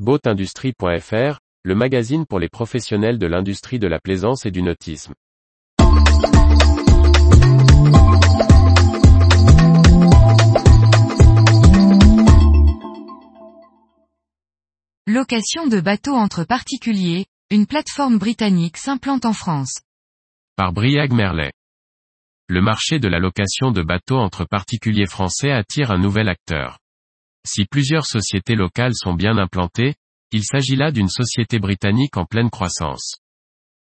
Boatindustrie.fr, le magazine pour les professionnels de l'industrie de la plaisance et du nautisme. Location de bateaux entre particuliers, une plateforme britannique s'implante en France. Par Briag Merlet. Le marché de la location de bateaux entre particuliers français attire un nouvel acteur. Si plusieurs sociétés locales sont bien implantées, il s'agit là d'une société britannique en pleine croissance.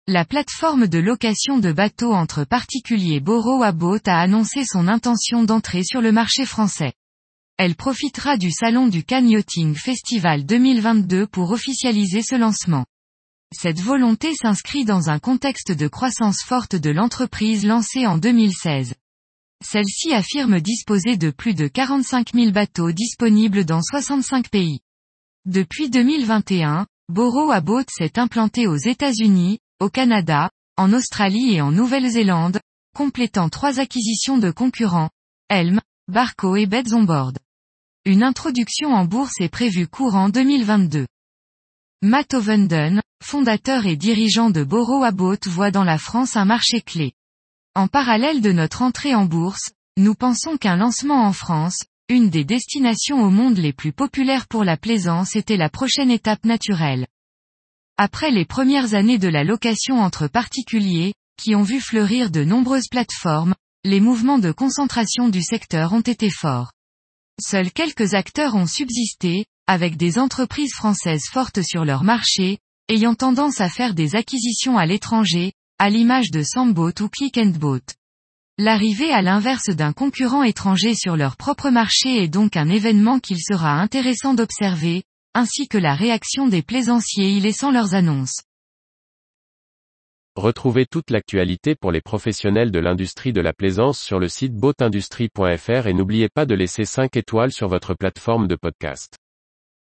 La plateforme de location de bateaux entre particuliers Borough Boat a annoncé son intention d'entrer sur le marché français. Elle profitera du salon du Cannes Yachting Festival 2022 pour officialiser ce lancement. Cette volonté s'inscrit dans un contexte de croissance forte de l'entreprise lancée en 2016. Celle-ci affirme disposer de plus de 45 000 bateaux disponibles dans 65 pays. Depuis 2021, Borough Boat s'est implanté aux États-Unis, au Canada, en Australie et en Nouvelle-Zélande, complétant trois acquisitions de concurrents, Helm, Barco et Beds on Board. Une introduction en bourse est prévue courant 2022. Matt Ovenden, fondateur et dirigeant de Borough Boat voit dans la France un marché clé. En parallèle de notre entrée en bourse, nous pensons qu'un lancement en France, une des destinations au monde les plus populaires pour la plaisance était la prochaine étape naturelle. Après les premières années de la location entre particuliers, qui ont vu fleurir de nombreuses plateformes, les mouvements de concentration du secteur ont été forts. Seuls quelques acteurs ont subsisté, avec des entreprises françaises fortes sur leur marché, ayant tendance à faire des acquisitions à l'étranger, à l'image de Samboat ou Click and Boat. L'arrivée à l'inverse d'un concurrent étranger sur leur propre marché est donc un événement qu'il sera intéressant d'observer, ainsi que la réaction des plaisanciers y laissant leurs annonces. Retrouvez toute l'actualité pour les professionnels de l'industrie de la plaisance sur le site boatindustrie.fr et n'oubliez pas de laisser 5 étoiles sur votre plateforme de podcast.